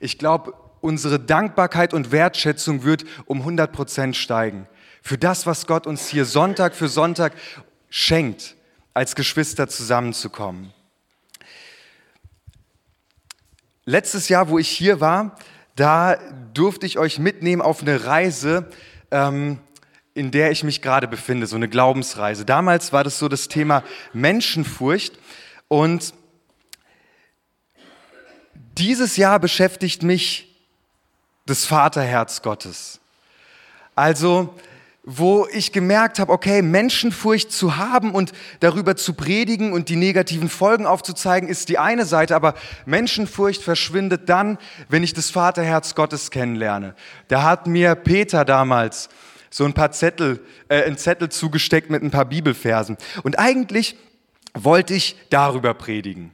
Ich glaube, unsere Dankbarkeit und Wertschätzung wird um 100 Prozent steigen. Für das, was Gott uns hier Sonntag für Sonntag schenkt, als Geschwister zusammenzukommen. Letztes Jahr, wo ich hier war, da durfte ich euch mitnehmen auf eine Reise, ähm, in der ich mich gerade befinde, so eine Glaubensreise. Damals war das so das Thema Menschenfurcht und dieses Jahr beschäftigt mich das Vaterherz Gottes. Also, wo ich gemerkt habe, okay, Menschenfurcht zu haben und darüber zu predigen und die negativen Folgen aufzuzeigen, ist die eine Seite, aber Menschenfurcht verschwindet dann, wenn ich das Vaterherz Gottes kennenlerne. Da hat mir Peter damals so ein paar Zettel, äh, einen Zettel zugesteckt mit ein paar Bibelversen. Und eigentlich wollte ich darüber predigen.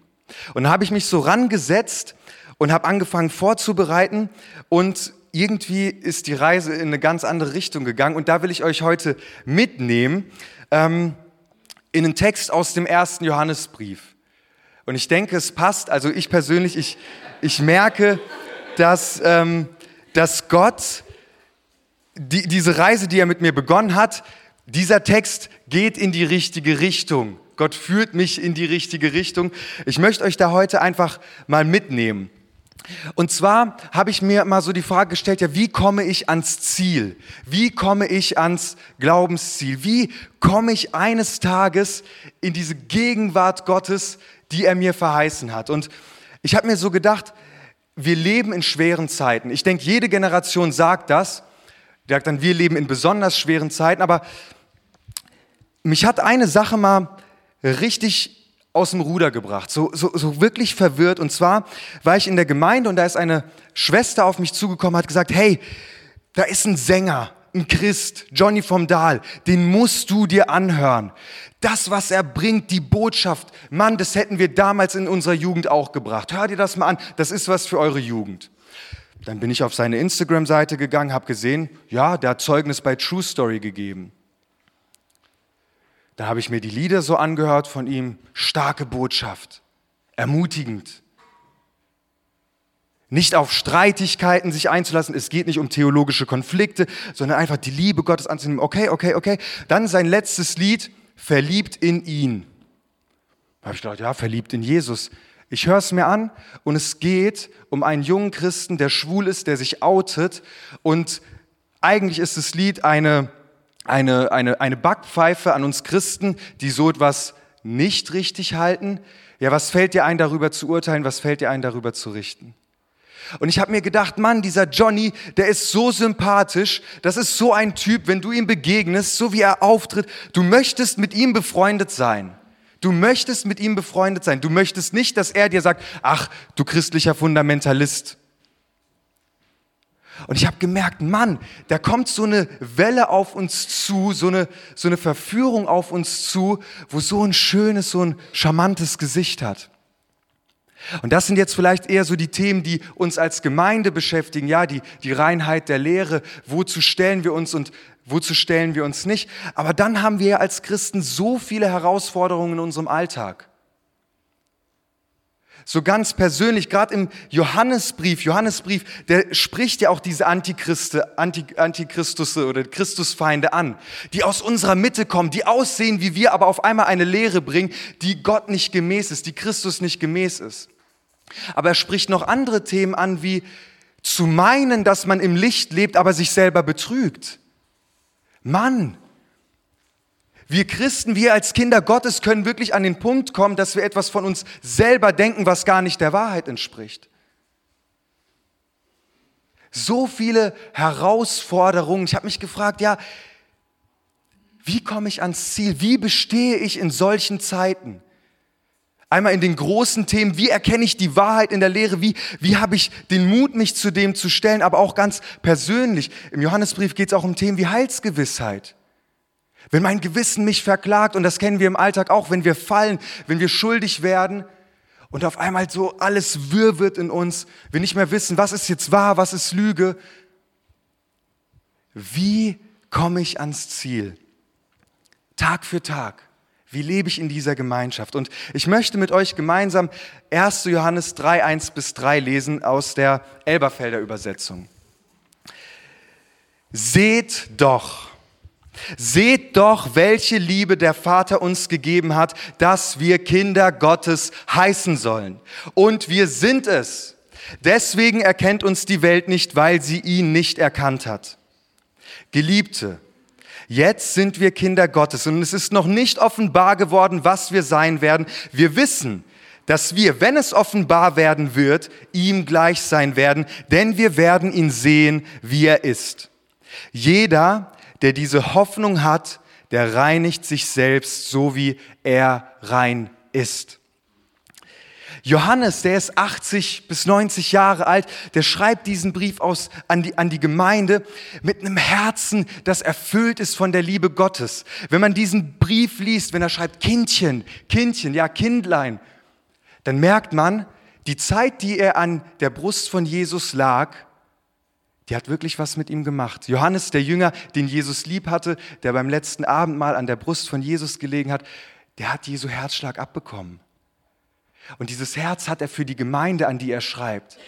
Und da habe ich mich so rangesetzt und habe angefangen vorzubereiten und irgendwie ist die Reise in eine ganz andere Richtung gegangen und da will ich euch heute mitnehmen ähm, in einen Text aus dem ersten Johannesbrief. Und ich denke, es passt, also ich persönlich, ich, ich merke, dass, ähm, dass Gott die, diese Reise, die er mit mir begonnen hat, dieser Text geht in die richtige Richtung. Gott führt mich in die richtige Richtung. Ich möchte euch da heute einfach mal mitnehmen. Und zwar habe ich mir mal so die Frage gestellt, ja, wie komme ich ans Ziel? Wie komme ich ans Glaubensziel? Wie komme ich eines Tages in diese Gegenwart Gottes, die er mir verheißen hat? Und ich habe mir so gedacht, wir leben in schweren Zeiten. Ich denke, jede Generation sagt das sagt dann, wir leben in besonders schweren Zeiten. Aber mich hat eine Sache mal richtig aus dem Ruder gebracht, so, so, so wirklich verwirrt. Und zwar war ich in der Gemeinde und da ist eine Schwester auf mich zugekommen, hat gesagt, hey, da ist ein Sänger, ein Christ, Johnny vom Dahl, den musst du dir anhören. Das, was er bringt, die Botschaft, Mann, das hätten wir damals in unserer Jugend auch gebracht. Hör dir das mal an, das ist was für eure Jugend. Dann bin ich auf seine Instagram-Seite gegangen, habe gesehen, ja, der hat Zeugnis bei True Story gegeben. Da habe ich mir die Lieder so angehört von ihm, starke Botschaft, ermutigend. Nicht auf Streitigkeiten sich einzulassen, es geht nicht um theologische Konflikte, sondern einfach die Liebe Gottes anzunehmen. Okay, okay, okay. Dann sein letztes Lied, verliebt in ihn. Da habe ich gedacht, ja, verliebt in Jesus. Ich höre es mir an und es geht um einen jungen Christen, der schwul ist, der sich outet. Und eigentlich ist das Lied eine, eine, eine, eine Backpfeife an uns Christen, die so etwas nicht richtig halten. Ja, was fällt dir ein, darüber zu urteilen? Was fällt dir ein, darüber zu richten? Und ich habe mir gedacht, Mann, dieser Johnny, der ist so sympathisch, das ist so ein Typ, wenn du ihm begegnest, so wie er auftritt, du möchtest mit ihm befreundet sein. Du möchtest mit ihm befreundet sein. Du möchtest nicht, dass er dir sagt, ach, du christlicher Fundamentalist. Und ich habe gemerkt, Mann, da kommt so eine Welle auf uns zu, so eine, so eine Verführung auf uns zu, wo so ein schönes, so ein charmantes Gesicht hat. Und das sind jetzt vielleicht eher so die Themen, die uns als Gemeinde beschäftigen, ja, die, die Reinheit der Lehre, wozu stellen wir uns und wozu stellen wir uns nicht. Aber dann haben wir als Christen so viele Herausforderungen in unserem Alltag. So ganz persönlich, gerade im Johannesbrief, Johannesbrief, der spricht ja auch diese Antichriste, Anti, Antichristusse oder Christusfeinde an, die aus unserer Mitte kommen, die aussehen wie wir, aber auf einmal eine Lehre bringen, die Gott nicht gemäß ist, die Christus nicht gemäß ist. Aber er spricht noch andere Themen an, wie zu meinen, dass man im Licht lebt, aber sich selber betrügt. Mann, wir Christen, wir als Kinder Gottes können wirklich an den Punkt kommen, dass wir etwas von uns selber denken, was gar nicht der Wahrheit entspricht. So viele Herausforderungen. Ich habe mich gefragt, ja, wie komme ich ans Ziel? Wie bestehe ich in solchen Zeiten? Einmal in den großen Themen, wie erkenne ich die Wahrheit in der Lehre, wie, wie habe ich den Mut, mich zu dem zu stellen, aber auch ganz persönlich. Im Johannesbrief geht es auch um Themen wie Heilsgewissheit. Wenn mein Gewissen mich verklagt, und das kennen wir im Alltag auch, wenn wir fallen, wenn wir schuldig werden und auf einmal so alles wirr wird in uns, wir nicht mehr wissen, was ist jetzt wahr, was ist Lüge. Wie komme ich ans Ziel? Tag für Tag. Wie lebe ich in dieser Gemeinschaft? Und ich möchte mit euch gemeinsam 1. Johannes 3, 1 bis 3 lesen aus der Elberfelder Übersetzung. Seht doch, seht doch, welche Liebe der Vater uns gegeben hat, dass wir Kinder Gottes heißen sollen. Und wir sind es. Deswegen erkennt uns die Welt nicht, weil sie ihn nicht erkannt hat. Geliebte, Jetzt sind wir Kinder Gottes und es ist noch nicht offenbar geworden, was wir sein werden. Wir wissen, dass wir, wenn es offenbar werden wird, ihm gleich sein werden, denn wir werden ihn sehen, wie er ist. Jeder, der diese Hoffnung hat, der reinigt sich selbst, so wie er rein ist. Johannes, der ist 80 bis 90 Jahre alt, der schreibt diesen Brief aus, an, die, an die Gemeinde mit einem Herzen, das erfüllt ist von der Liebe Gottes. Wenn man diesen Brief liest, wenn er schreibt Kindchen, Kindchen, ja Kindlein, dann merkt man, die Zeit, die er an der Brust von Jesus lag, die hat wirklich was mit ihm gemacht. Johannes, der Jünger, den Jesus lieb hatte, der beim letzten Abendmahl an der Brust von Jesus gelegen hat, der hat Jesu Herzschlag abbekommen. Und dieses Herz hat er für die Gemeinde, an die er schreibt.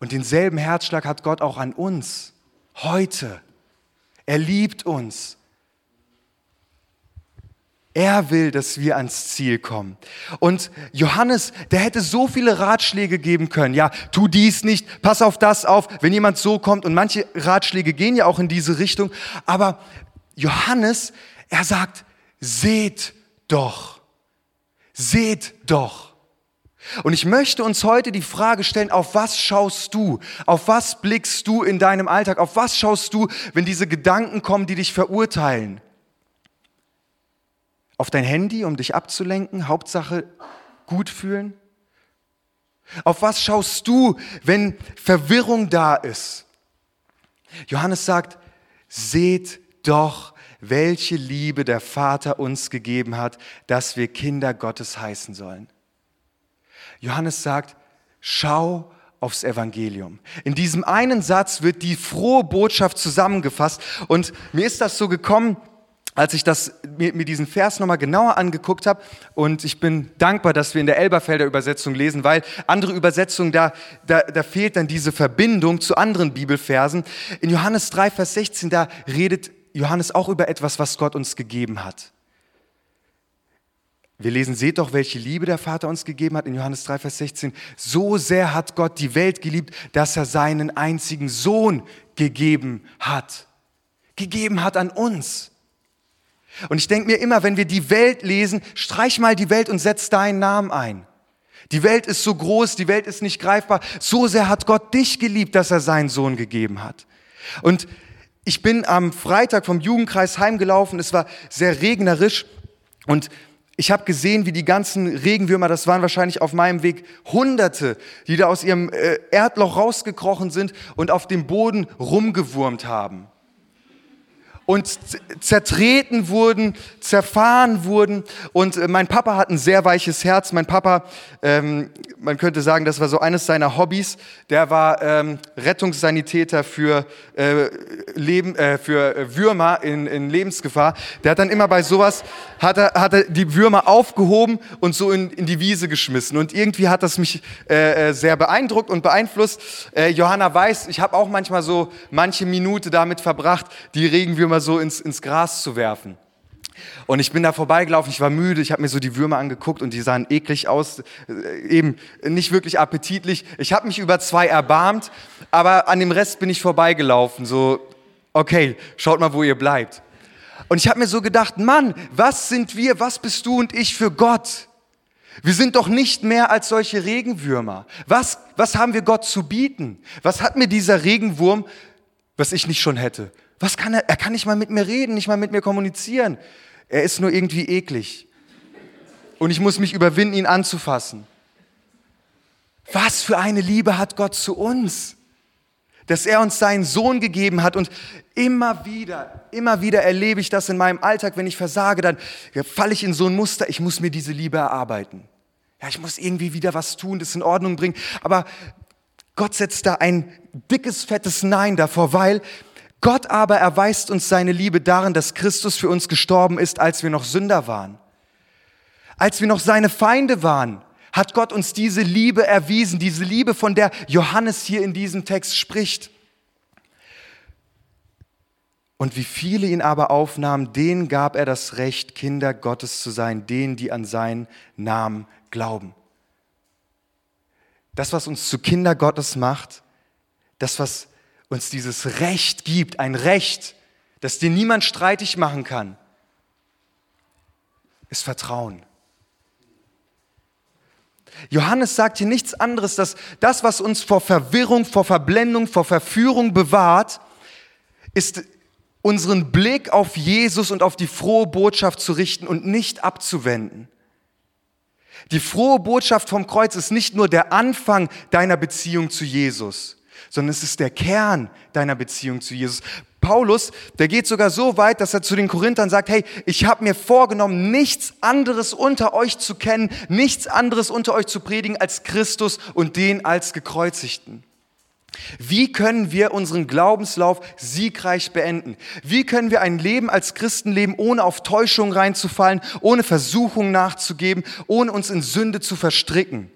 Und denselben Herzschlag hat Gott auch an uns, heute. Er liebt uns. Er will, dass wir ans Ziel kommen. Und Johannes, der hätte so viele Ratschläge geben können. Ja, tu dies nicht, pass auf das auf, wenn jemand so kommt. Und manche Ratschläge gehen ja auch in diese Richtung. Aber Johannes, er sagt, seht doch. Seht doch. Und ich möchte uns heute die Frage stellen, auf was schaust du? Auf was blickst du in deinem Alltag? Auf was schaust du, wenn diese Gedanken kommen, die dich verurteilen? Auf dein Handy, um dich abzulenken? Hauptsache gut fühlen? Auf was schaust du, wenn Verwirrung da ist? Johannes sagt, seht doch welche Liebe der Vater uns gegeben hat, dass wir Kinder Gottes heißen sollen. Johannes sagt, schau aufs Evangelium. In diesem einen Satz wird die frohe Botschaft zusammengefasst und mir ist das so gekommen, als ich das, mir, mir diesen Vers nochmal genauer angeguckt habe und ich bin dankbar, dass wir in der Elberfelder Übersetzung lesen, weil andere Übersetzungen, da, da, da fehlt dann diese Verbindung zu anderen Bibelversen. In Johannes 3, Vers 16, da redet Johannes auch über etwas, was Gott uns gegeben hat. Wir lesen, seht doch, welche Liebe der Vater uns gegeben hat in Johannes 3, Vers 16. So sehr hat Gott die Welt geliebt, dass er seinen einzigen Sohn gegeben hat. Gegeben hat an uns. Und ich denke mir immer, wenn wir die Welt lesen, streich mal die Welt und setz deinen Namen ein. Die Welt ist so groß, die Welt ist nicht greifbar. So sehr hat Gott dich geliebt, dass er seinen Sohn gegeben hat. Und ich bin am Freitag vom Jugendkreis heimgelaufen, es war sehr regnerisch und ich habe gesehen, wie die ganzen Regenwürmer, das waren wahrscheinlich auf meinem Weg Hunderte, die da aus ihrem äh, Erdloch rausgekrochen sind und auf dem Boden rumgewurmt haben und zertreten wurden, zerfahren wurden. Und äh, mein Papa hat ein sehr weiches Herz. Mein Papa, ähm, man könnte sagen, das war so eines seiner Hobbys. Der war ähm, Rettungssanitäter für, äh, Leben, äh, für Würmer in, in Lebensgefahr. Der hat dann immer bei sowas, hat er, hat er die Würmer aufgehoben und so in, in die Wiese geschmissen. Und irgendwie hat das mich äh, äh sehr beeindruckt und beeinflusst. Äh, Johanna weiß, ich habe auch manchmal so manche Minute damit verbracht, die Regenwürmer so ins, ins Gras zu werfen. Und ich bin da vorbeigelaufen, ich war müde, ich habe mir so die Würmer angeguckt und die sahen eklig aus, äh, eben nicht wirklich appetitlich. Ich habe mich über zwei erbarmt, aber an dem Rest bin ich vorbeigelaufen, so, okay, schaut mal, wo ihr bleibt. Und ich habe mir so gedacht, Mann, was sind wir, was bist du und ich für Gott? Wir sind doch nicht mehr als solche Regenwürmer. Was, was haben wir Gott zu bieten? Was hat mir dieser Regenwurm, was ich nicht schon hätte? Was kann er? Er kann nicht mal mit mir reden, nicht mal mit mir kommunizieren. Er ist nur irgendwie eklig. Und ich muss mich überwinden, ihn anzufassen. Was für eine Liebe hat Gott zu uns, dass er uns seinen Sohn gegeben hat. Und immer wieder, immer wieder erlebe ich das in meinem Alltag, wenn ich versage, dann falle ich in so ein Muster, ich muss mir diese Liebe erarbeiten. Ja, ich muss irgendwie wieder was tun, das in Ordnung bringen. Aber Gott setzt da ein dickes, fettes Nein davor, weil Gott aber erweist uns seine Liebe darin, dass Christus für uns gestorben ist, als wir noch Sünder waren. Als wir noch seine Feinde waren, hat Gott uns diese Liebe erwiesen, diese Liebe, von der Johannes hier in diesem Text spricht. Und wie viele ihn aber aufnahmen, denen gab er das Recht, Kinder Gottes zu sein, denen, die an seinen Namen glauben. Das, was uns zu Kinder Gottes macht, das, was uns dieses Recht gibt, ein Recht, das dir niemand streitig machen kann, ist Vertrauen. Johannes sagt hier nichts anderes, dass das, was uns vor Verwirrung, vor Verblendung, vor Verführung bewahrt, ist unseren Blick auf Jesus und auf die frohe Botschaft zu richten und nicht abzuwenden. Die frohe Botschaft vom Kreuz ist nicht nur der Anfang deiner Beziehung zu Jesus, sondern es ist der Kern deiner Beziehung zu Jesus. Paulus, der geht sogar so weit, dass er zu den Korinthern sagt, hey, ich habe mir vorgenommen, nichts anderes unter euch zu kennen, nichts anderes unter euch zu predigen als Christus und den als gekreuzigten. Wie können wir unseren Glaubenslauf siegreich beenden? Wie können wir ein Leben als Christen leben, ohne auf Täuschung reinzufallen, ohne Versuchung nachzugeben, ohne uns in Sünde zu verstricken?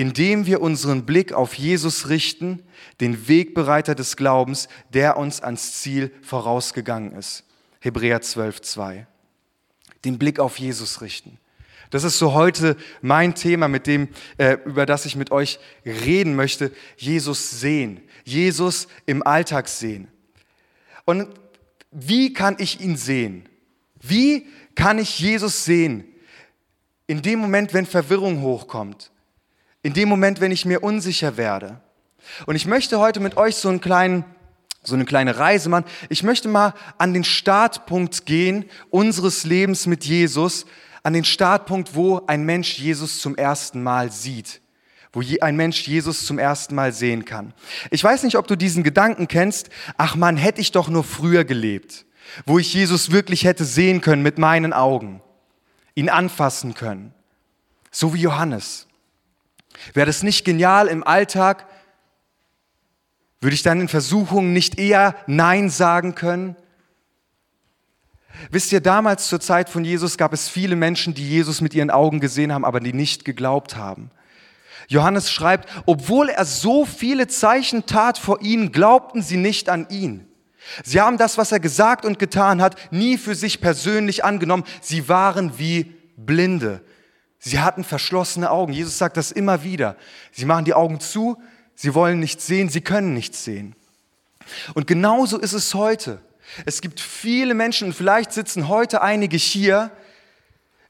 Indem wir unseren Blick auf Jesus richten, den Wegbereiter des Glaubens, der uns ans Ziel vorausgegangen ist. Hebräer 12, 2. Den Blick auf Jesus richten. Das ist so heute mein Thema, mit dem, äh, über das ich mit euch reden möchte. Jesus sehen. Jesus im Alltag sehen. Und wie kann ich ihn sehen? Wie kann ich Jesus sehen? In dem Moment, wenn Verwirrung hochkommt. In dem Moment, wenn ich mir unsicher werde. Und ich möchte heute mit euch so einen kleinen so eine kleine Reise machen. Ich möchte mal an den Startpunkt gehen unseres Lebens mit Jesus, an den Startpunkt, wo ein Mensch Jesus zum ersten Mal sieht, wo ein Mensch Jesus zum ersten Mal sehen kann. Ich weiß nicht, ob du diesen Gedanken kennst, ach man, hätte ich doch nur früher gelebt, wo ich Jesus wirklich hätte sehen können mit meinen Augen, ihn anfassen können, so wie Johannes. Wäre das nicht genial im Alltag? Würde ich dann in Versuchungen nicht eher Nein sagen können? Wisst ihr, damals zur Zeit von Jesus gab es viele Menschen, die Jesus mit ihren Augen gesehen haben, aber die nicht geglaubt haben. Johannes schreibt, obwohl er so viele Zeichen tat vor ihnen, glaubten sie nicht an ihn. Sie haben das, was er gesagt und getan hat, nie für sich persönlich angenommen. Sie waren wie Blinde. Sie hatten verschlossene Augen. Jesus sagt das immer wieder. Sie machen die Augen zu, sie wollen nichts sehen, sie können nichts sehen. Und genauso ist es heute. Es gibt viele Menschen, und vielleicht sitzen heute einige hier,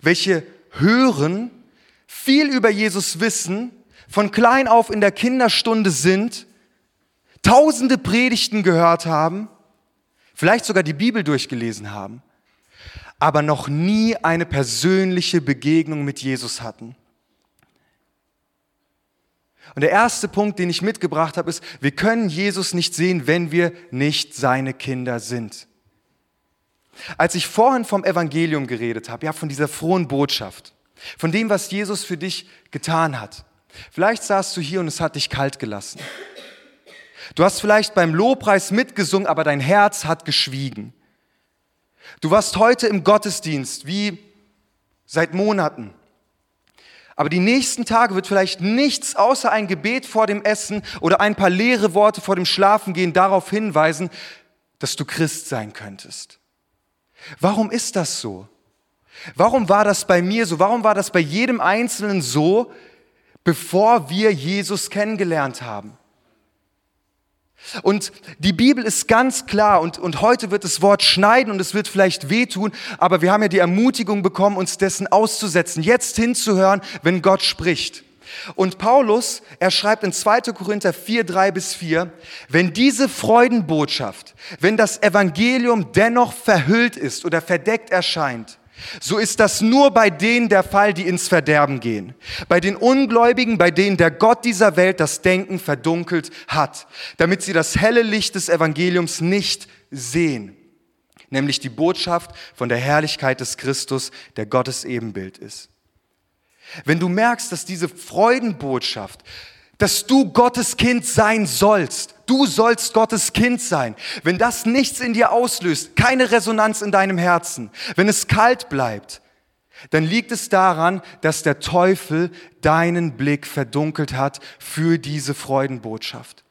welche hören, viel über Jesus wissen, von klein auf in der Kinderstunde sind, tausende Predigten gehört haben, vielleicht sogar die Bibel durchgelesen haben, aber noch nie eine persönliche Begegnung mit Jesus hatten. Und der erste Punkt, den ich mitgebracht habe, ist, wir können Jesus nicht sehen, wenn wir nicht seine Kinder sind. Als ich vorhin vom Evangelium geredet habe, ja, von dieser frohen Botschaft, von dem, was Jesus für dich getan hat. Vielleicht saßt du hier und es hat dich kalt gelassen. Du hast vielleicht beim Lobpreis mitgesungen, aber dein Herz hat geschwiegen. Du warst heute im Gottesdienst, wie seit Monaten. Aber die nächsten Tage wird vielleicht nichts außer ein Gebet vor dem Essen oder ein paar leere Worte vor dem Schlafengehen darauf hinweisen, dass du Christ sein könntest. Warum ist das so? Warum war das bei mir so? Warum war das bei jedem Einzelnen so, bevor wir Jesus kennengelernt haben? Und die Bibel ist ganz klar und, und heute wird das Wort schneiden und es wird vielleicht wehtun, aber wir haben ja die Ermutigung bekommen, uns dessen auszusetzen, jetzt hinzuhören, wenn Gott spricht. Und Paulus, er schreibt in 2. Korinther 4, 3 bis 4, wenn diese Freudenbotschaft, wenn das Evangelium dennoch verhüllt ist oder verdeckt erscheint, so ist das nur bei denen der Fall, die ins Verderben gehen. Bei den Ungläubigen, bei denen der Gott dieser Welt das Denken verdunkelt hat, damit sie das helle Licht des Evangeliums nicht sehen, nämlich die Botschaft von der Herrlichkeit des Christus, der Gottes Ebenbild ist. Wenn du merkst, dass diese Freudenbotschaft, dass du Gottes Kind sein sollst, du sollst Gottes Kind sein, wenn das nichts in dir auslöst, keine Resonanz in deinem Herzen, wenn es kalt bleibt, dann liegt es daran, dass der Teufel deinen Blick verdunkelt hat für diese Freudenbotschaft.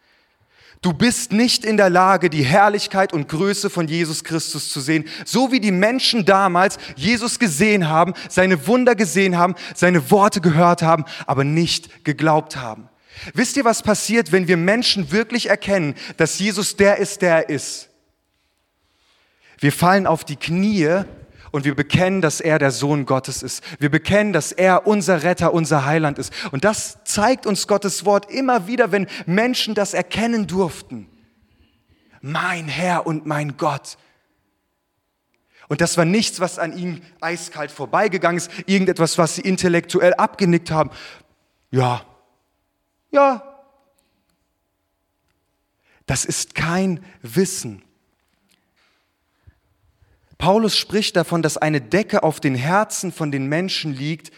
Du bist nicht in der Lage, die Herrlichkeit und Größe von Jesus Christus zu sehen, so wie die Menschen damals Jesus gesehen haben, seine Wunder gesehen haben, seine Worte gehört haben, aber nicht geglaubt haben. Wisst ihr, was passiert, wenn wir Menschen wirklich erkennen, dass Jesus der ist, der er ist? Wir fallen auf die Knie und wir bekennen, dass er der Sohn Gottes ist. Wir bekennen, dass er unser Retter, unser Heiland ist. Und das zeigt uns Gottes Wort immer wieder, wenn Menschen das erkennen durften. Mein Herr und mein Gott. Und das war nichts, was an ihnen eiskalt vorbeigegangen ist, irgendetwas, was sie intellektuell abgenickt haben. Ja, ja. Das ist kein Wissen. Paulus spricht davon, dass eine Decke auf den Herzen von den Menschen liegt,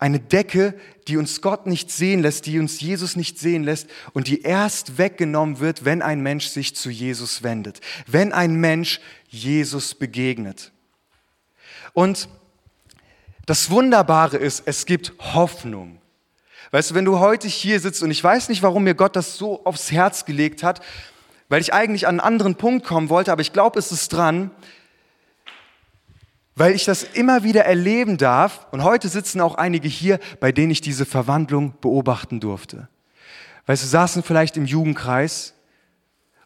eine Decke, die uns Gott nicht sehen lässt, die uns Jesus nicht sehen lässt und die erst weggenommen wird, wenn ein Mensch sich zu Jesus wendet, wenn ein Mensch Jesus begegnet. Und das Wunderbare ist, es gibt Hoffnung. Weißt du, wenn du heute hier sitzt und ich weiß nicht, warum mir Gott das so aufs Herz gelegt hat, weil ich eigentlich an einen anderen Punkt kommen wollte, aber ich glaube, es ist dran, weil ich das immer wieder erleben darf. Und heute sitzen auch einige hier, bei denen ich diese Verwandlung beobachten durfte. Weißt du, saßen vielleicht im Jugendkreis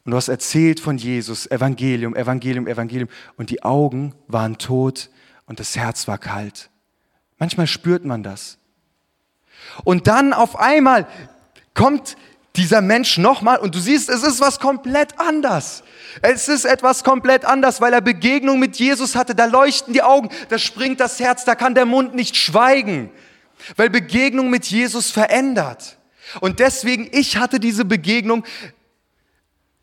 und du hast erzählt von Jesus, Evangelium, Evangelium, Evangelium, und die Augen waren tot und das Herz war kalt. Manchmal spürt man das. Und dann auf einmal kommt dieser Mensch nochmal und du siehst, es ist was komplett anders. Es ist etwas komplett anders, weil er Begegnung mit Jesus hatte. Da leuchten die Augen, da springt das Herz, da kann der Mund nicht schweigen, weil Begegnung mit Jesus verändert. Und deswegen, ich hatte diese Begegnung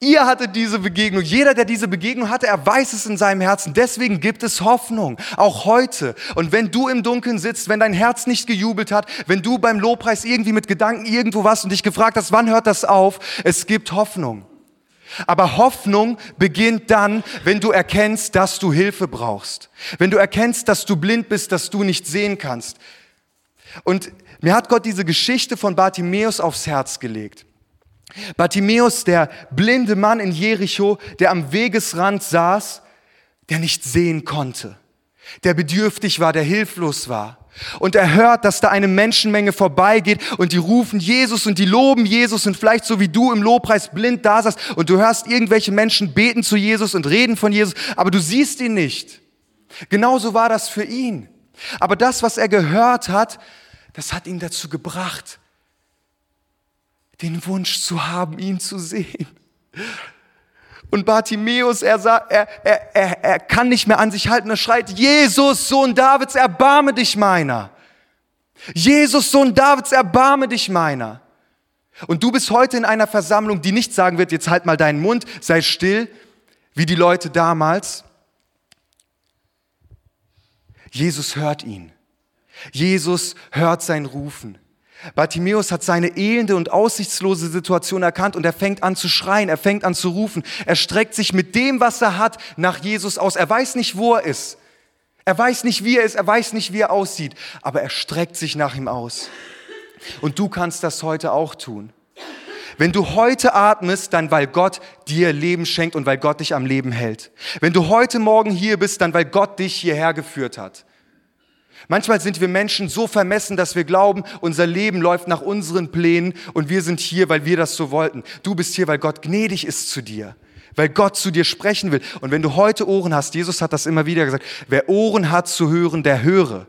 Ihr hattet diese Begegnung. Jeder, der diese Begegnung hatte, er weiß es in seinem Herzen. Deswegen gibt es Hoffnung, auch heute. Und wenn du im Dunkeln sitzt, wenn dein Herz nicht gejubelt hat, wenn du beim Lobpreis irgendwie mit Gedanken irgendwo warst und dich gefragt hast, wann hört das auf? Es gibt Hoffnung. Aber Hoffnung beginnt dann, wenn du erkennst, dass du Hilfe brauchst. Wenn du erkennst, dass du blind bist, dass du nicht sehen kannst. Und mir hat Gott diese Geschichte von Bartimäus aufs Herz gelegt. Bartimäus, der blinde Mann in Jericho, der am Wegesrand saß, der nicht sehen konnte, der bedürftig war, der hilflos war. Und er hört, dass da eine Menschenmenge vorbeigeht und die rufen Jesus und die loben Jesus und vielleicht so wie du im Lobpreis blind da saßt und du hörst irgendwelche Menschen beten zu Jesus und reden von Jesus, aber du siehst ihn nicht. Genauso war das für ihn. Aber das, was er gehört hat, das hat ihn dazu gebracht, den Wunsch zu haben, ihn zu sehen. Und Bartimäus, er, er, er, er, er kann nicht mehr an sich halten, er schreit, Jesus, Sohn Davids, erbarme dich meiner. Jesus, Sohn Davids, erbarme dich meiner. Und du bist heute in einer Versammlung, die nicht sagen wird, jetzt halt mal deinen Mund, sei still, wie die Leute damals. Jesus hört ihn. Jesus hört sein Rufen. Bartimäus hat seine elende und aussichtslose Situation erkannt und er fängt an zu schreien, er fängt an zu rufen. Er streckt sich mit dem, was er hat, nach Jesus aus. Er weiß nicht, wo er ist. Er weiß nicht, wie er ist, er weiß nicht, wie er aussieht, aber er streckt sich nach ihm aus. Und du kannst das heute auch tun. Wenn du heute atmest, dann weil Gott dir Leben schenkt und weil Gott dich am Leben hält. Wenn du heute Morgen hier bist, dann weil Gott dich hierher geführt hat. Manchmal sind wir Menschen so vermessen, dass wir glauben, unser Leben läuft nach unseren Plänen und wir sind hier, weil wir das so wollten. Du bist hier, weil Gott gnädig ist zu dir, weil Gott zu dir sprechen will. Und wenn du heute Ohren hast, Jesus hat das immer wieder gesagt, wer Ohren hat zu hören, der höre.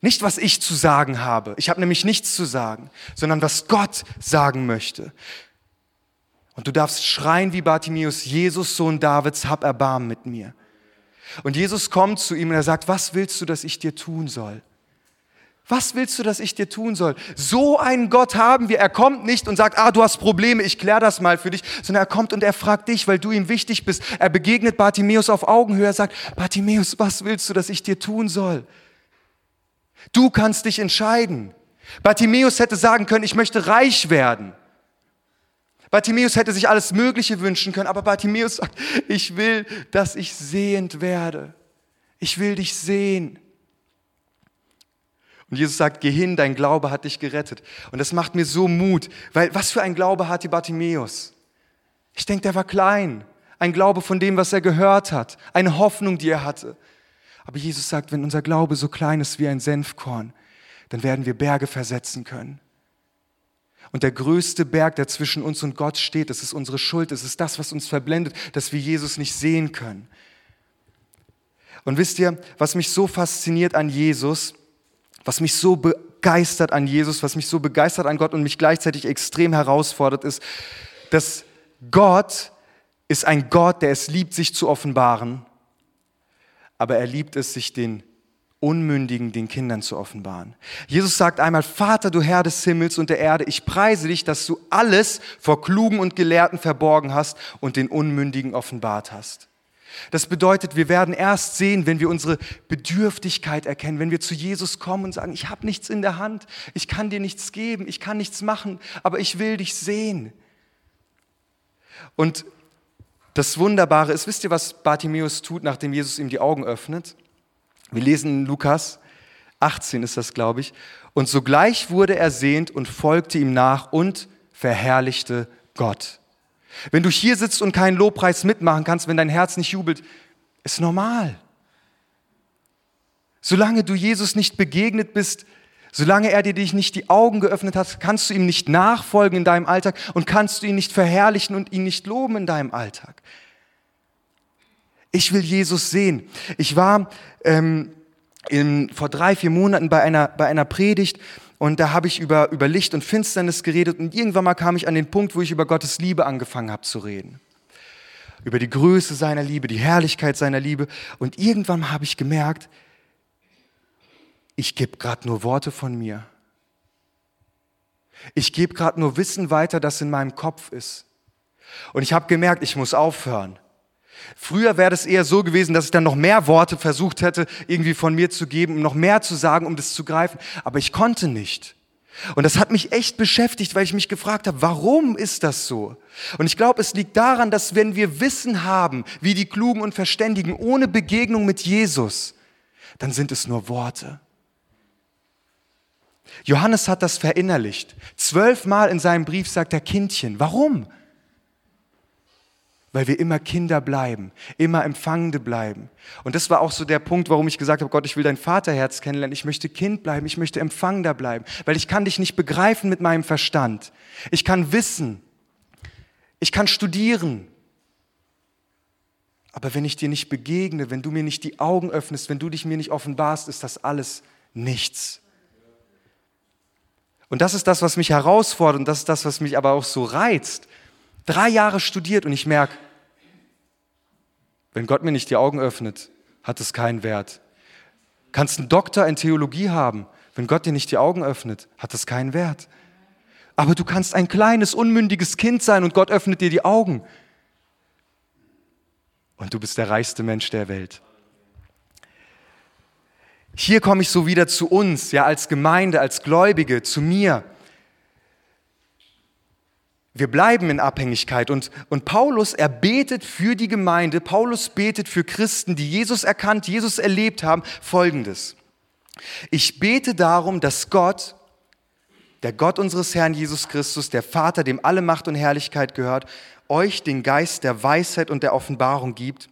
Nicht, was ich zu sagen habe. Ich habe nämlich nichts zu sagen, sondern was Gott sagen möchte. Und du darfst schreien wie Bartimäus, Jesus, Sohn Davids, hab Erbarmen mit mir. Und Jesus kommt zu ihm und er sagt, was willst du, dass ich dir tun soll? Was willst du, dass ich dir tun soll? So einen Gott haben wir. Er kommt nicht und sagt, ah, du hast Probleme, ich kläre das mal für dich, sondern er kommt und er fragt dich, weil du ihm wichtig bist. Er begegnet Bartimäus auf Augenhöhe. Er sagt, Bartimäus, was willst du, dass ich dir tun soll? Du kannst dich entscheiden. Bartimäus hätte sagen können, ich möchte reich werden. Bartimäus hätte sich alles Mögliche wünschen können, aber Bartimäus sagt, ich will, dass ich sehend werde. Ich will dich sehen. Und Jesus sagt, geh hin, dein Glaube hat dich gerettet. Und das macht mir so Mut, weil was für ein Glaube hatte Bartimäus? Ich denke, der war klein. Ein Glaube von dem, was er gehört hat. Eine Hoffnung, die er hatte. Aber Jesus sagt, wenn unser Glaube so klein ist wie ein Senfkorn, dann werden wir Berge versetzen können. Und der größte Berg, der zwischen uns und Gott steht, das ist unsere Schuld, das ist das, was uns verblendet, dass wir Jesus nicht sehen können. Und wisst ihr, was mich so fasziniert an Jesus, was mich so begeistert an Jesus, was mich so begeistert an Gott und mich gleichzeitig extrem herausfordert, ist, dass Gott ist ein Gott, der es liebt, sich zu offenbaren, aber er liebt es, sich den Unmündigen, den Kindern zu offenbaren. Jesus sagt einmal, Vater, du Herr des Himmels und der Erde, ich preise dich, dass du alles vor Klugen und Gelehrten verborgen hast und den Unmündigen offenbart hast. Das bedeutet, wir werden erst sehen, wenn wir unsere Bedürftigkeit erkennen, wenn wir zu Jesus kommen und sagen, ich habe nichts in der Hand, ich kann dir nichts geben, ich kann nichts machen, aber ich will dich sehen. Und das Wunderbare ist, wisst ihr, was Bartimäus tut, nachdem Jesus ihm die Augen öffnet? Wir lesen Lukas 18 ist das, glaube ich. Und sogleich wurde er sehend und folgte ihm nach und verherrlichte Gott. Wenn du hier sitzt und keinen Lobpreis mitmachen kannst, wenn dein Herz nicht jubelt, ist normal. Solange du Jesus nicht begegnet bist, solange er dir dich nicht die Augen geöffnet hat, kannst du ihm nicht nachfolgen in deinem Alltag und kannst du ihn nicht verherrlichen und ihn nicht loben in deinem Alltag. Ich will Jesus sehen. Ich war ähm, in, vor drei, vier Monaten bei einer, bei einer Predigt und da habe ich über, über Licht und Finsternis geredet und irgendwann mal kam ich an den Punkt, wo ich über Gottes Liebe angefangen habe zu reden. Über die Größe seiner Liebe, die Herrlichkeit seiner Liebe. Und irgendwann habe ich gemerkt, ich gebe gerade nur Worte von mir. Ich gebe gerade nur Wissen weiter, das in meinem Kopf ist. Und ich habe gemerkt, ich muss aufhören. Früher wäre es eher so gewesen, dass ich dann noch mehr Worte versucht hätte, irgendwie von mir zu geben, um noch mehr zu sagen, um das zu greifen. Aber ich konnte nicht. Und das hat mich echt beschäftigt, weil ich mich gefragt habe, warum ist das so? Und ich glaube, es liegt daran, dass wenn wir Wissen haben, wie die Klugen und Verständigen, ohne Begegnung mit Jesus, dann sind es nur Worte. Johannes hat das verinnerlicht. Zwölfmal in seinem Brief sagt er Kindchen. Warum? Weil wir immer Kinder bleiben, immer Empfangende bleiben. Und das war auch so der Punkt, warum ich gesagt habe, Gott, ich will dein Vaterherz kennenlernen, ich möchte Kind bleiben, ich möchte Empfangender bleiben, weil ich kann dich nicht begreifen mit meinem Verstand. Ich kann wissen, ich kann studieren, aber wenn ich dir nicht begegne, wenn du mir nicht die Augen öffnest, wenn du dich mir nicht offenbarst, ist das alles nichts. Und das ist das, was mich herausfordert und das ist das, was mich aber auch so reizt, drei Jahre studiert und ich merke, wenn Gott mir nicht die Augen öffnet, hat es keinen Wert. Kannst einen Doktor in Theologie haben, wenn Gott dir nicht die Augen öffnet, hat es keinen Wert. Aber du kannst ein kleines, unmündiges Kind sein und Gott öffnet dir die Augen. Und du bist der reichste Mensch der Welt. Hier komme ich so wieder zu uns, ja, als Gemeinde, als Gläubige, zu mir wir bleiben in Abhängigkeit. Und, und Paulus, er betet für die Gemeinde, Paulus betet für Christen, die Jesus erkannt, Jesus erlebt haben, folgendes. Ich bete darum, dass Gott, der Gott unseres Herrn Jesus Christus, der Vater, dem alle Macht und Herrlichkeit gehört, euch den Geist der Weisheit und der Offenbarung gibt,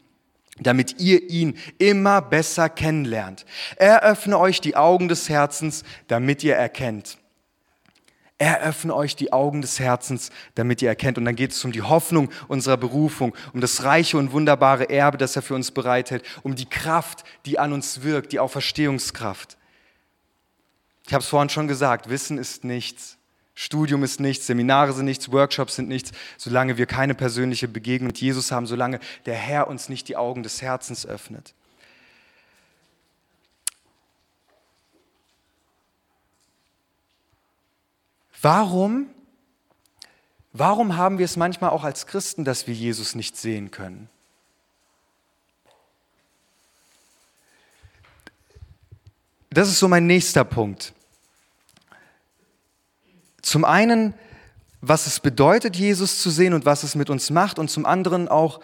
damit ihr ihn immer besser kennenlernt. Er öffne euch die Augen des Herzens, damit ihr erkennt Eröffne euch die Augen des Herzens, damit ihr erkennt. Und dann geht es um die Hoffnung unserer Berufung, um das reiche und wunderbare Erbe, das er für uns bereithält, um die Kraft, die an uns wirkt, die Auferstehungskraft. Ich habe es vorhin schon gesagt, Wissen ist nichts, Studium ist nichts, Seminare sind nichts, Workshops sind nichts, solange wir keine persönliche Begegnung mit Jesus haben, solange der Herr uns nicht die Augen des Herzens öffnet. Warum, warum haben wir es manchmal auch als Christen, dass wir Jesus nicht sehen können? Das ist so mein nächster Punkt. Zum einen, was es bedeutet, Jesus zu sehen und was es mit uns macht und zum anderen auch,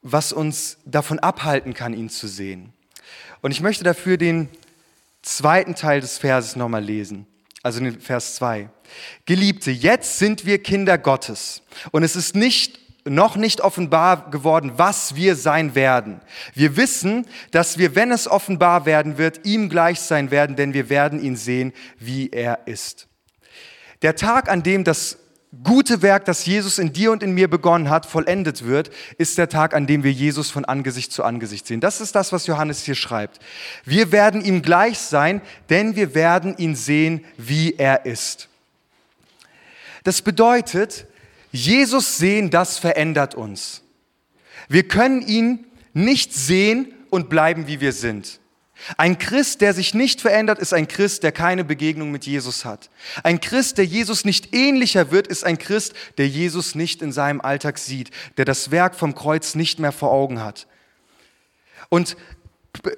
was uns davon abhalten kann, ihn zu sehen. Und ich möchte dafür den zweiten Teil des Verses nochmal lesen, also den Vers 2. Geliebte, jetzt sind wir Kinder Gottes und es ist nicht noch nicht offenbar geworden, was wir sein werden. Wir wissen, dass wir, wenn es offenbar werden wird, ihm gleich sein werden, denn wir werden ihn sehen, wie er ist. Der Tag, an dem das gute Werk, das Jesus in dir und in mir begonnen hat, vollendet wird, ist der Tag, an dem wir Jesus von Angesicht zu Angesicht sehen. Das ist das, was Johannes hier schreibt. Wir werden ihm gleich sein, denn wir werden ihn sehen, wie er ist. Das bedeutet, Jesus sehen, das verändert uns. Wir können ihn nicht sehen und bleiben, wie wir sind. Ein Christ, der sich nicht verändert, ist ein Christ, der keine Begegnung mit Jesus hat. Ein Christ, der Jesus nicht ähnlicher wird, ist ein Christ, der Jesus nicht in seinem Alltag sieht, der das Werk vom Kreuz nicht mehr vor Augen hat. Und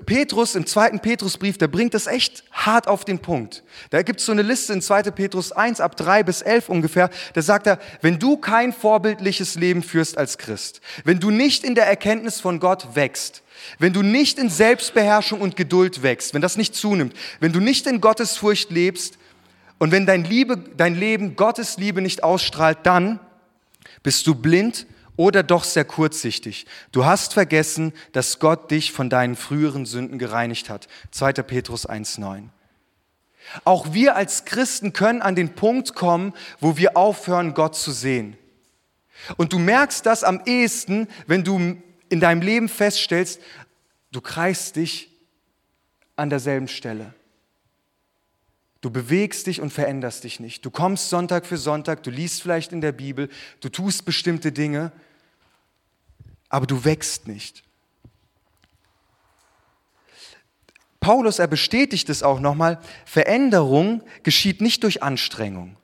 Petrus im zweiten Petrusbrief, der bringt das echt hart auf den Punkt. Da gibt es so eine Liste in 2. Petrus 1 ab 3 bis 11 ungefähr. Da sagt er, wenn du kein vorbildliches Leben führst als Christ, wenn du nicht in der Erkenntnis von Gott wächst, wenn du nicht in Selbstbeherrschung und Geduld wächst, wenn das nicht zunimmt, wenn du nicht in Gottesfurcht lebst und wenn dein, Liebe, dein Leben Gottes Liebe nicht ausstrahlt, dann bist du blind oder doch sehr kurzsichtig. Du hast vergessen, dass Gott dich von deinen früheren Sünden gereinigt hat. 2. Petrus 1.9. Auch wir als Christen können an den Punkt kommen, wo wir aufhören, Gott zu sehen. Und du merkst das am ehesten, wenn du in deinem Leben feststellst, du kreist dich an derselben Stelle. Du bewegst dich und veränderst dich nicht. Du kommst Sonntag für Sonntag, du liest vielleicht in der Bibel, du tust bestimmte Dinge, aber du wächst nicht. Paulus, er bestätigt es auch nochmal, Veränderung geschieht nicht durch Anstrengung.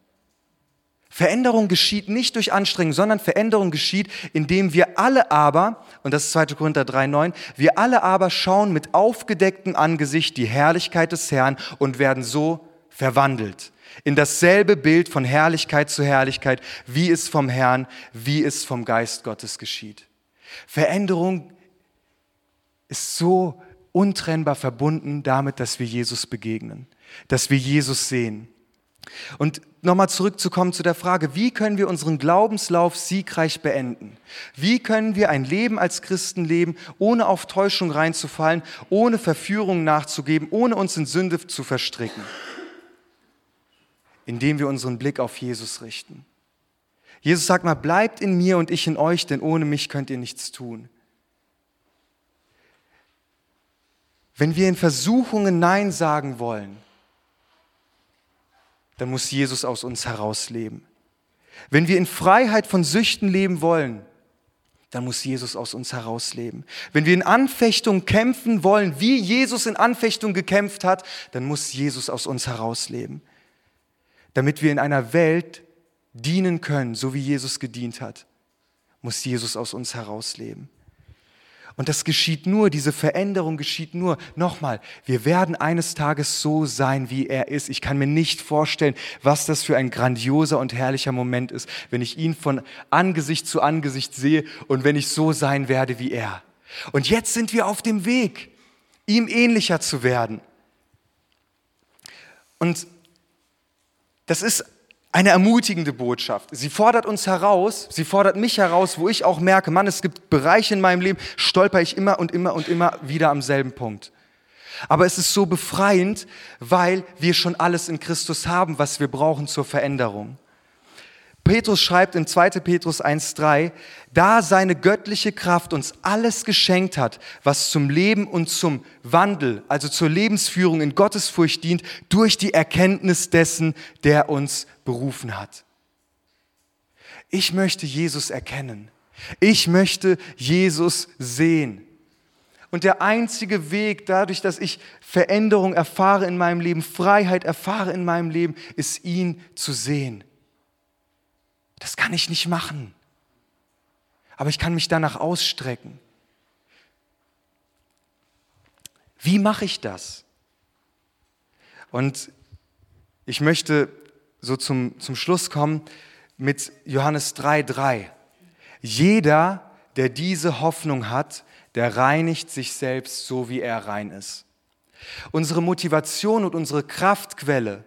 Veränderung geschieht nicht durch Anstrengung, sondern Veränderung geschieht, indem wir alle aber, und das ist 2. Korinther 3,9, wir alle aber schauen mit aufgedecktem Angesicht die Herrlichkeit des Herrn und werden so verwandelt. In dasselbe Bild von Herrlichkeit zu Herrlichkeit, wie es vom Herrn, wie es vom Geist Gottes geschieht. Veränderung ist so untrennbar verbunden damit, dass wir Jesus begegnen, dass wir Jesus sehen. Und nochmal zurückzukommen zu der Frage, wie können wir unseren Glaubenslauf siegreich beenden? Wie können wir ein Leben als Christen leben, ohne auf Täuschung reinzufallen, ohne Verführung nachzugeben, ohne uns in Sünde zu verstricken? Indem wir unseren Blick auf Jesus richten. Jesus sagt mal, bleibt in mir und ich in euch, denn ohne mich könnt ihr nichts tun. Wenn wir in Versuchungen Nein sagen wollen, dann muss Jesus aus uns herausleben. Wenn wir in Freiheit von Süchten leben wollen, dann muss Jesus aus uns herausleben. Wenn wir in Anfechtung kämpfen wollen, wie Jesus in Anfechtung gekämpft hat, dann muss Jesus aus uns herausleben. Damit wir in einer Welt dienen können, so wie Jesus gedient hat, muss Jesus aus uns herausleben. Und das geschieht nur, diese Veränderung geschieht nur, nochmal, wir werden eines Tages so sein, wie er ist. Ich kann mir nicht vorstellen, was das für ein grandioser und herrlicher Moment ist, wenn ich ihn von Angesicht zu Angesicht sehe und wenn ich so sein werde wie er. Und jetzt sind wir auf dem Weg, ihm ähnlicher zu werden. Und das ist eine ermutigende Botschaft. Sie fordert uns heraus, sie fordert mich heraus, wo ich auch merke, Mann, es gibt Bereiche in meinem Leben, stolper ich immer und immer und immer wieder am selben Punkt. Aber es ist so befreiend, weil wir schon alles in Christus haben, was wir brauchen zur Veränderung. Petrus schreibt in 2. Petrus 1.3, da seine göttliche Kraft uns alles geschenkt hat, was zum Leben und zum Wandel, also zur Lebensführung in Gottesfurcht dient, durch die Erkenntnis dessen, der uns berufen hat. Ich möchte Jesus erkennen. Ich möchte Jesus sehen. Und der einzige Weg, dadurch, dass ich Veränderung erfahre in meinem Leben, Freiheit erfahre in meinem Leben, ist ihn zu sehen. Das kann ich nicht machen. Aber ich kann mich danach ausstrecken. Wie mache ich das? Und ich möchte so zum, zum Schluss kommen mit Johannes 3,3. Jeder, der diese Hoffnung hat, der reinigt sich selbst so, wie er rein ist. Unsere Motivation und unsere Kraftquelle,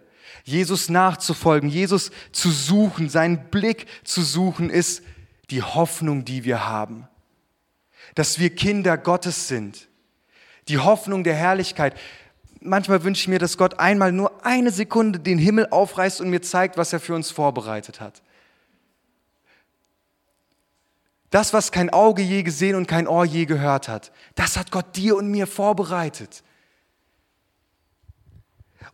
Jesus nachzufolgen, Jesus zu suchen, seinen Blick zu suchen, ist die Hoffnung, die wir haben. Dass wir Kinder Gottes sind. Die Hoffnung der Herrlichkeit. Manchmal wünsche ich mir, dass Gott einmal nur eine Sekunde den Himmel aufreißt und mir zeigt, was er für uns vorbereitet hat. Das, was kein Auge je gesehen und kein Ohr je gehört hat, das hat Gott dir und mir vorbereitet.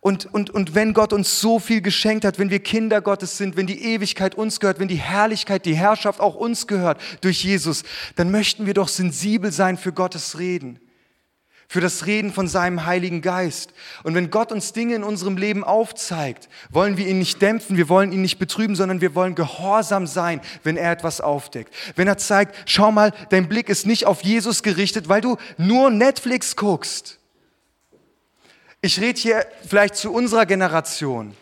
Und, und, und wenn Gott uns so viel geschenkt hat, wenn wir Kinder Gottes sind, wenn die Ewigkeit uns gehört, wenn die Herrlichkeit, die Herrschaft auch uns gehört durch Jesus, dann möchten wir doch sensibel sein für Gottes Reden für das Reden von seinem Heiligen Geist. Und wenn Gott uns Dinge in unserem Leben aufzeigt, wollen wir ihn nicht dämpfen, wir wollen ihn nicht betrüben, sondern wir wollen gehorsam sein, wenn er etwas aufdeckt. Wenn er zeigt, schau mal, dein Blick ist nicht auf Jesus gerichtet, weil du nur Netflix guckst. Ich rede hier vielleicht zu unserer Generation.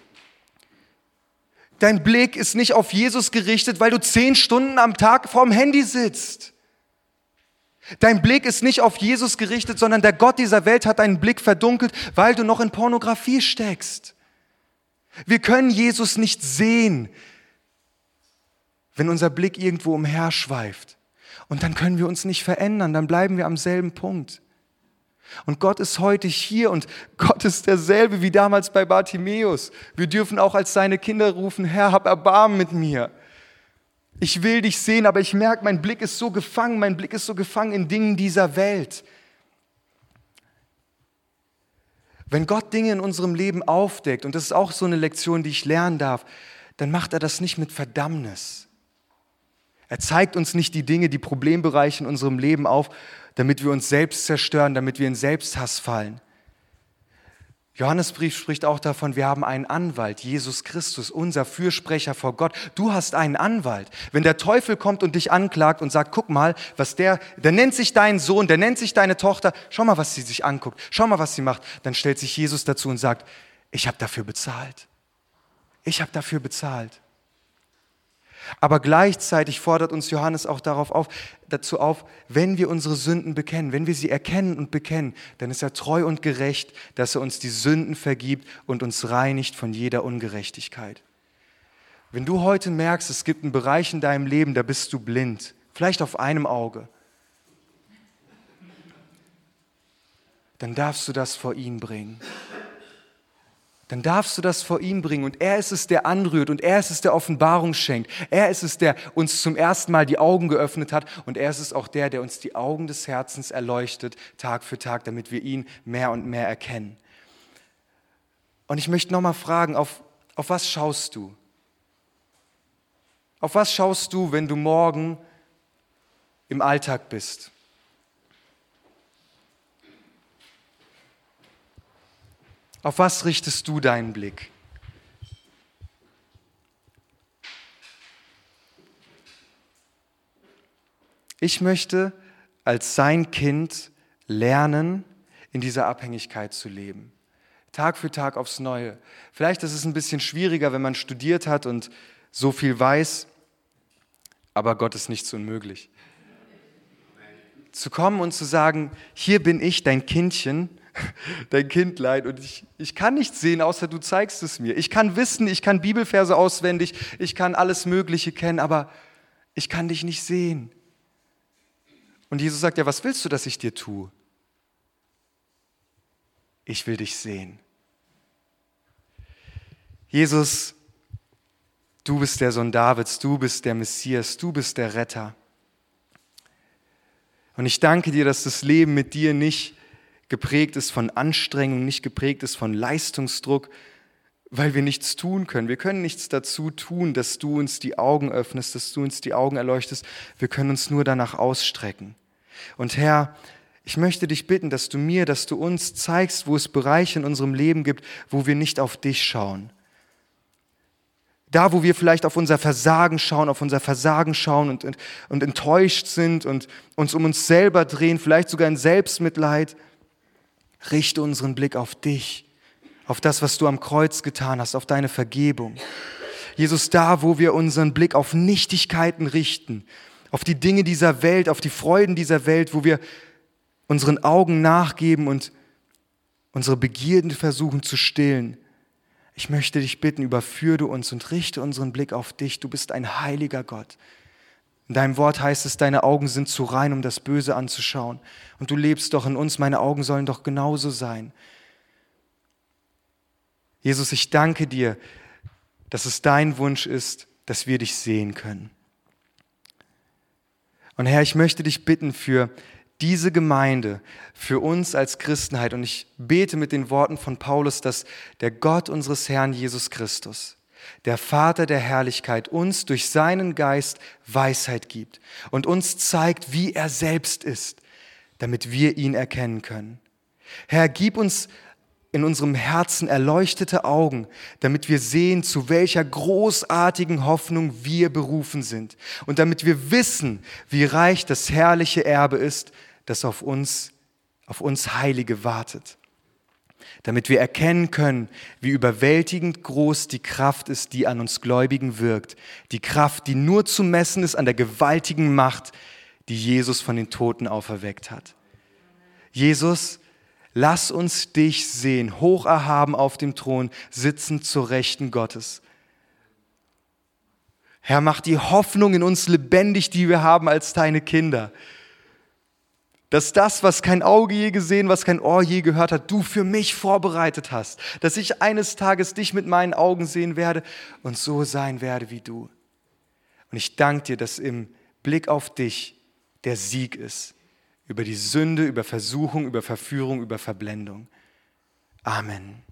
Dein Blick ist nicht auf Jesus gerichtet, weil du zehn Stunden am Tag vorm Handy sitzt. Dein Blick ist nicht auf Jesus gerichtet, sondern der Gott dieser Welt hat deinen Blick verdunkelt, weil du noch in Pornografie steckst. Wir können Jesus nicht sehen, wenn unser Blick irgendwo umherschweift. Und dann können wir uns nicht verändern, dann bleiben wir am selben Punkt. Und Gott ist heute hier und Gott ist derselbe wie damals bei Bartimäus. Wir dürfen auch als seine Kinder rufen, Herr, hab Erbarmen mit mir. Ich will dich sehen, aber ich merke, mein Blick ist so gefangen, mein Blick ist so gefangen in Dingen dieser Welt. Wenn Gott Dinge in unserem Leben aufdeckt, und das ist auch so eine Lektion, die ich lernen darf, dann macht er das nicht mit Verdammnis. Er zeigt uns nicht die Dinge, die Problembereiche in unserem Leben auf, damit wir uns selbst zerstören, damit wir in Selbsthass fallen. Johannesbrief spricht auch davon, wir haben einen Anwalt, Jesus Christus, unser Fürsprecher vor Gott. Du hast einen Anwalt. Wenn der Teufel kommt und dich anklagt und sagt, guck mal, was der, der nennt sich dein Sohn, der nennt sich deine Tochter, schau mal, was sie sich anguckt, schau mal, was sie macht, dann stellt sich Jesus dazu und sagt, ich habe dafür bezahlt. Ich habe dafür bezahlt. Aber gleichzeitig fordert uns Johannes auch darauf auf, dazu auf, wenn wir unsere Sünden bekennen, wenn wir sie erkennen und bekennen, dann ist er treu und gerecht, dass er uns die Sünden vergibt und uns reinigt von jeder Ungerechtigkeit. Wenn du heute merkst, es gibt einen Bereich in deinem Leben, da bist du blind, vielleicht auf einem Auge, dann darfst du das vor ihn bringen dann darfst du das vor ihm bringen. Und er ist es, der anrührt und er ist es, der Offenbarung schenkt. Er ist es, der uns zum ersten Mal die Augen geöffnet hat und er ist es auch der, der uns die Augen des Herzens erleuchtet, Tag für Tag, damit wir ihn mehr und mehr erkennen. Und ich möchte nochmal fragen, auf, auf was schaust du? Auf was schaust du, wenn du morgen im Alltag bist? Auf was richtest du deinen Blick? Ich möchte als sein Kind lernen, in dieser Abhängigkeit zu leben. Tag für Tag aufs Neue. Vielleicht ist es ein bisschen schwieriger, wenn man studiert hat und so viel weiß, aber Gott ist nichts unmöglich. Zu kommen und zu sagen, hier bin ich, dein Kindchen, dein Kindlein und ich, ich kann nichts sehen, außer du zeigst es mir. Ich kann wissen, ich kann Bibelverse auswendig, ich kann alles Mögliche kennen, aber ich kann dich nicht sehen. Und Jesus sagt ja, was willst du, dass ich dir tue? Ich will dich sehen. Jesus, du bist der Sohn Davids, du bist der Messias, du bist der Retter. Und ich danke dir, dass das Leben mit dir nicht geprägt ist von Anstrengung, nicht geprägt ist von Leistungsdruck, weil wir nichts tun können. Wir können nichts dazu tun, dass du uns die Augen öffnest, dass du uns die Augen erleuchtest. Wir können uns nur danach ausstrecken. Und Herr, ich möchte dich bitten, dass du mir, dass du uns zeigst, wo es Bereiche in unserem Leben gibt, wo wir nicht auf dich schauen. Da, wo wir vielleicht auf unser Versagen schauen, auf unser Versagen schauen und, und, und enttäuscht sind und uns um uns selber drehen, vielleicht sogar in Selbstmitleid. Richte unseren Blick auf dich, auf das, was du am Kreuz getan hast, auf deine Vergebung. Jesus, da, wo wir unseren Blick auf Nichtigkeiten richten, auf die Dinge dieser Welt, auf die Freuden dieser Welt, wo wir unseren Augen nachgeben und unsere Begierden versuchen zu stillen. Ich möchte dich bitten, überführe uns und richte unseren Blick auf dich. Du bist ein heiliger Gott. In deinem Wort heißt es, deine Augen sind zu rein, um das Böse anzuschauen. Und du lebst doch in uns, meine Augen sollen doch genauso sein. Jesus, ich danke dir, dass es dein Wunsch ist, dass wir dich sehen können. Und Herr, ich möchte dich bitten für diese Gemeinde, für uns als Christenheit. Und ich bete mit den Worten von Paulus, dass der Gott unseres Herrn Jesus Christus, der Vater der Herrlichkeit, uns durch seinen Geist Weisheit gibt und uns zeigt, wie er selbst ist, damit wir ihn erkennen können. Herr, gib uns in unserem Herzen erleuchtete Augen, damit wir sehen, zu welcher großartigen Hoffnung wir berufen sind und damit wir wissen, wie reich das herrliche Erbe ist, das auf uns, auf uns Heilige wartet. Damit wir erkennen können, wie überwältigend groß die Kraft ist, die an uns Gläubigen wirkt. Die Kraft, die nur zu messen ist an der gewaltigen Macht, die Jesus von den Toten auferweckt hat. Jesus, Lass uns dich sehen, hoch erhaben auf dem Thron, sitzend zur Rechten Gottes. Herr, mach die Hoffnung in uns lebendig, die wir haben als deine Kinder. Dass das, was kein Auge je gesehen, was kein Ohr je gehört hat, du für mich vorbereitet hast. Dass ich eines Tages dich mit meinen Augen sehen werde und so sein werde wie du. Und ich danke dir, dass im Blick auf dich der Sieg ist über die Sünde, über Versuchung, über Verführung, über Verblendung. Amen.